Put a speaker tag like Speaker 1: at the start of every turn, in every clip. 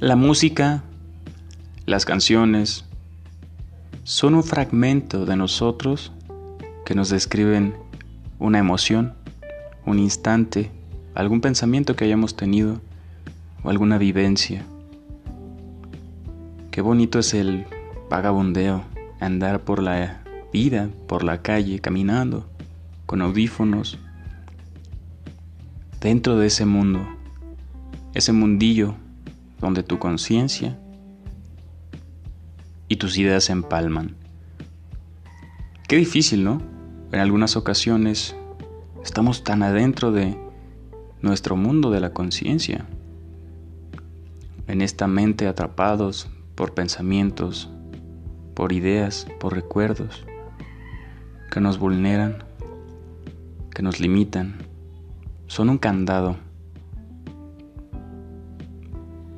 Speaker 1: La música, las canciones, son un fragmento de nosotros que nos describen una emoción, un instante, algún pensamiento que hayamos tenido o alguna vivencia. Qué bonito es el vagabundeo, andar por la vida, por la calle, caminando, con audífonos, dentro de ese mundo, ese mundillo donde tu conciencia y tus ideas se empalman. Qué difícil, ¿no? En algunas ocasiones estamos tan adentro de nuestro mundo de la conciencia, en esta mente atrapados por pensamientos, por ideas, por recuerdos que nos vulneran, que nos limitan, son un candado.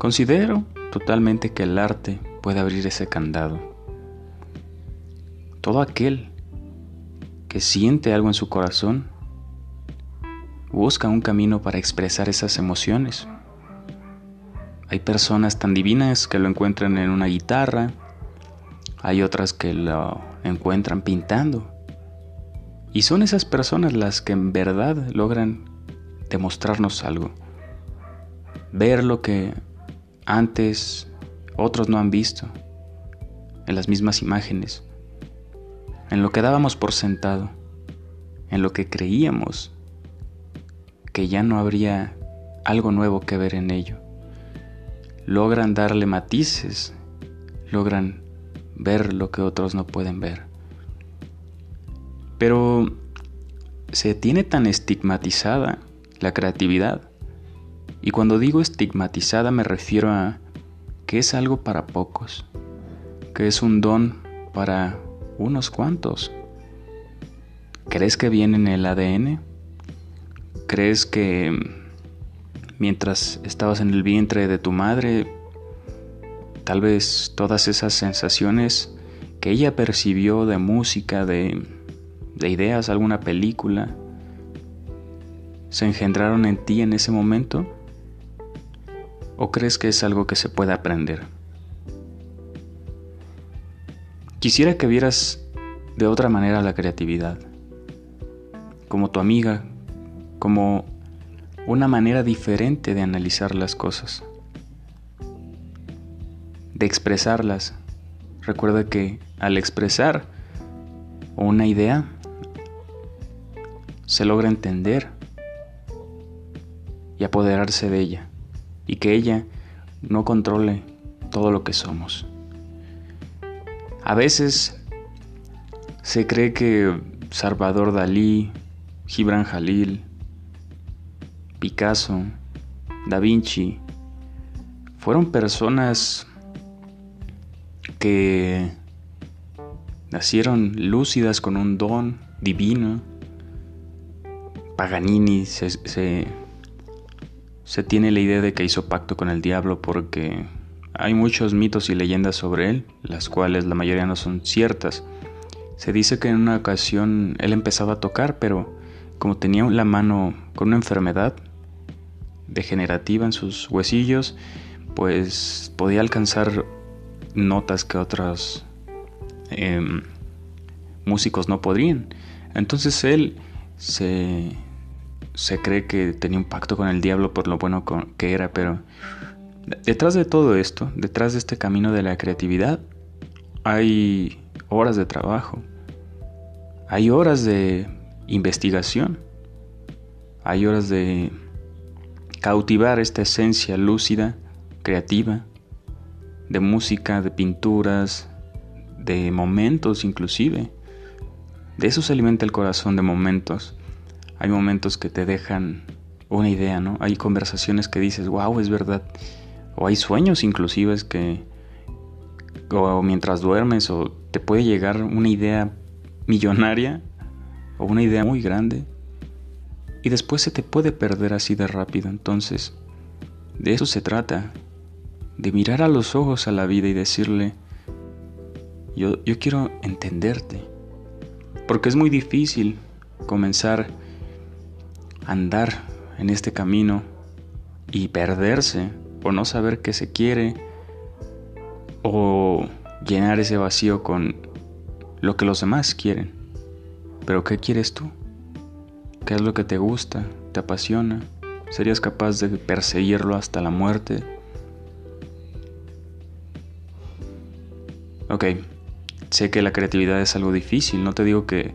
Speaker 1: Considero totalmente que el arte puede abrir ese candado. Todo aquel que siente algo en su corazón busca un camino para expresar esas emociones. Hay personas tan divinas que lo encuentran en una guitarra, hay otras que lo encuentran pintando. Y son esas personas las que en verdad logran demostrarnos algo. Ver lo que antes otros no han visto, en las mismas imágenes, en lo que dábamos por sentado, en lo que creíamos que ya no habría algo nuevo que ver en ello. Logran darle matices, logran ver lo que otros no pueden ver. Pero se tiene tan estigmatizada la creatividad. Y cuando digo estigmatizada me refiero a que es algo para pocos, que es un don para unos cuantos. ¿Crees que viene en el ADN? ¿Crees que mientras estabas en el vientre de tu madre, tal vez todas esas sensaciones que ella percibió de música, de, de ideas, alguna película, se engendraron en ti en ese momento? ¿O crees que es algo que se puede aprender? Quisiera que vieras de otra manera la creatividad, como tu amiga como una manera diferente de analizar las cosas, de expresarlas. Recuerda que al expresar una idea, se logra entender y apoderarse de ella, y que ella no controle todo lo que somos. A veces se cree que Salvador Dalí, Gibran Jalil, Picasso, Da Vinci, fueron personas que nacieron lúcidas con un don divino. Paganini se, se, tiene la idea de que hizo pacto con el diablo porque hay muchos mitos y leyendas sobre él, las cuales la mayoría no son ciertas. Se dice que en una ocasión él empezaba a tocar, pero como tenía la mano con una enfermedad, degenerativa en sus huesillos, pues podía alcanzar notas que otros em, músicos no podrían. Entonces él se, se cree que tenía un pacto con el diablo por lo bueno que era, pero detrás de todo esto, detrás de este camino de la creatividad, hay horas de trabajo, hay horas de investigación, hay horas de cautivar esta esencia lúcida, creativa, de música, de pinturas, de momentos inclusive. De eso se alimenta el corazón de momentos. Hay momentos que te dejan una idea, ¿no? Hay conversaciones que dices, wow, es verdad. O hay sueños inclusive que, o mientras duermes, o te puede llegar una idea millonaria o una idea muy grande y después se te puede perder así de rápido. Entonces, de eso se trata, de mirar a los ojos a la vida y decirle, yo, yo quiero entenderte, porque es muy difícil comenzar andar en este camino y perderse o no saber qué se quiere o llenar ese vacío con lo que los demás quieren. Pero ¿qué quieres tú? ¿Qué es lo que te gusta? ¿Te apasiona? ¿Serías capaz de perseguirlo hasta la muerte? Ok, sé que la creatividad es algo difícil, no te digo que,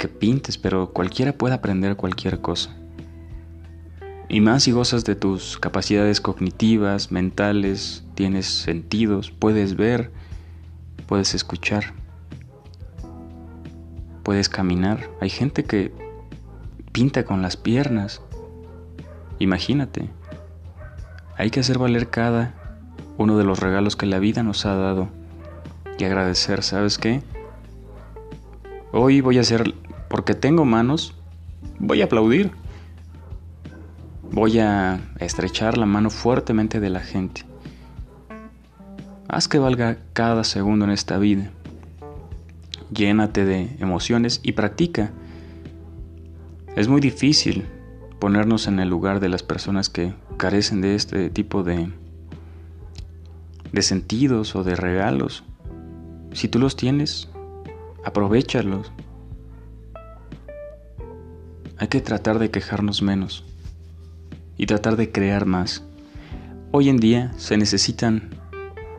Speaker 1: que pintes, pero cualquiera puede aprender cualquier cosa. Y más si gozas de tus capacidades cognitivas, mentales, tienes sentidos, puedes ver, puedes escuchar, puedes caminar. Hay gente que pinta con las piernas. Imagínate. Hay que hacer valer cada uno de los regalos que la vida nos ha dado y agradecer, ¿sabes qué? Hoy voy a hacer, porque tengo manos, voy a aplaudir. Voy a estrechar la mano fuertemente de la gente. Haz que valga cada segundo en esta vida. Llénate de emociones y practica. Es muy difícil ponernos en el lugar de las personas que carecen de este tipo de, de sentidos o de regalos. Si tú los tienes, aprovechalos. Hay que tratar de quejarnos menos y tratar de crear más. Hoy en día se necesitan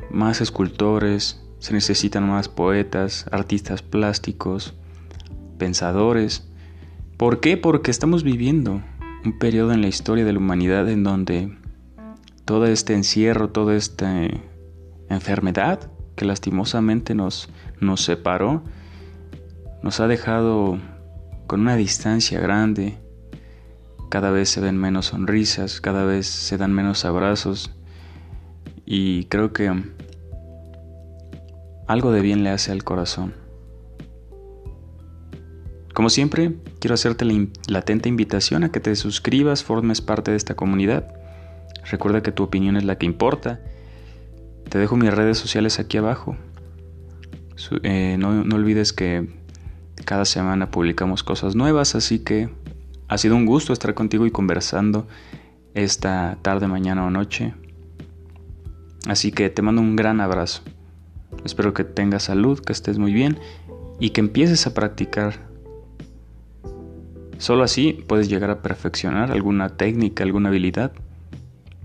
Speaker 1: más escultores, se necesitan más poetas, artistas plásticos, pensadores. ¿Por qué? Porque estamos viviendo un periodo en la historia de la humanidad en donde todo este encierro, toda esta enfermedad que lastimosamente nos, nos separó, nos ha dejado con una distancia grande cada vez se ven menos sonrisas, cada vez se dan menos abrazos y creo que algo de bien le hace al corazón. Como siempre, quiero hacerte la atenta invitación a que te suscribas, formes parte de esta comunidad. Recuerda que tu opinión es la que importa. Te dejo mis redes sociales aquí abajo. Eh, no olvides que cada semana publicamos cosas nuevas, así que ha sido un gusto estar contigo y conversando esta tarde, mañana o noche. Así que te mando un gran abrazo. Espero que tengas salud, que estés muy bien y que empieces a practicar. Solo así puedes llegar a perfeccionar alguna técnica, alguna habilidad,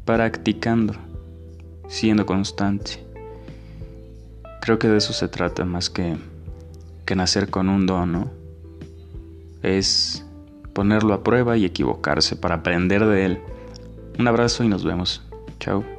Speaker 1: practicando, siendo constante. Creo que de eso se trata más que, que nacer con un don, ¿no? Es ponerlo a prueba y equivocarse para aprender de él. Un abrazo y nos vemos. Chao.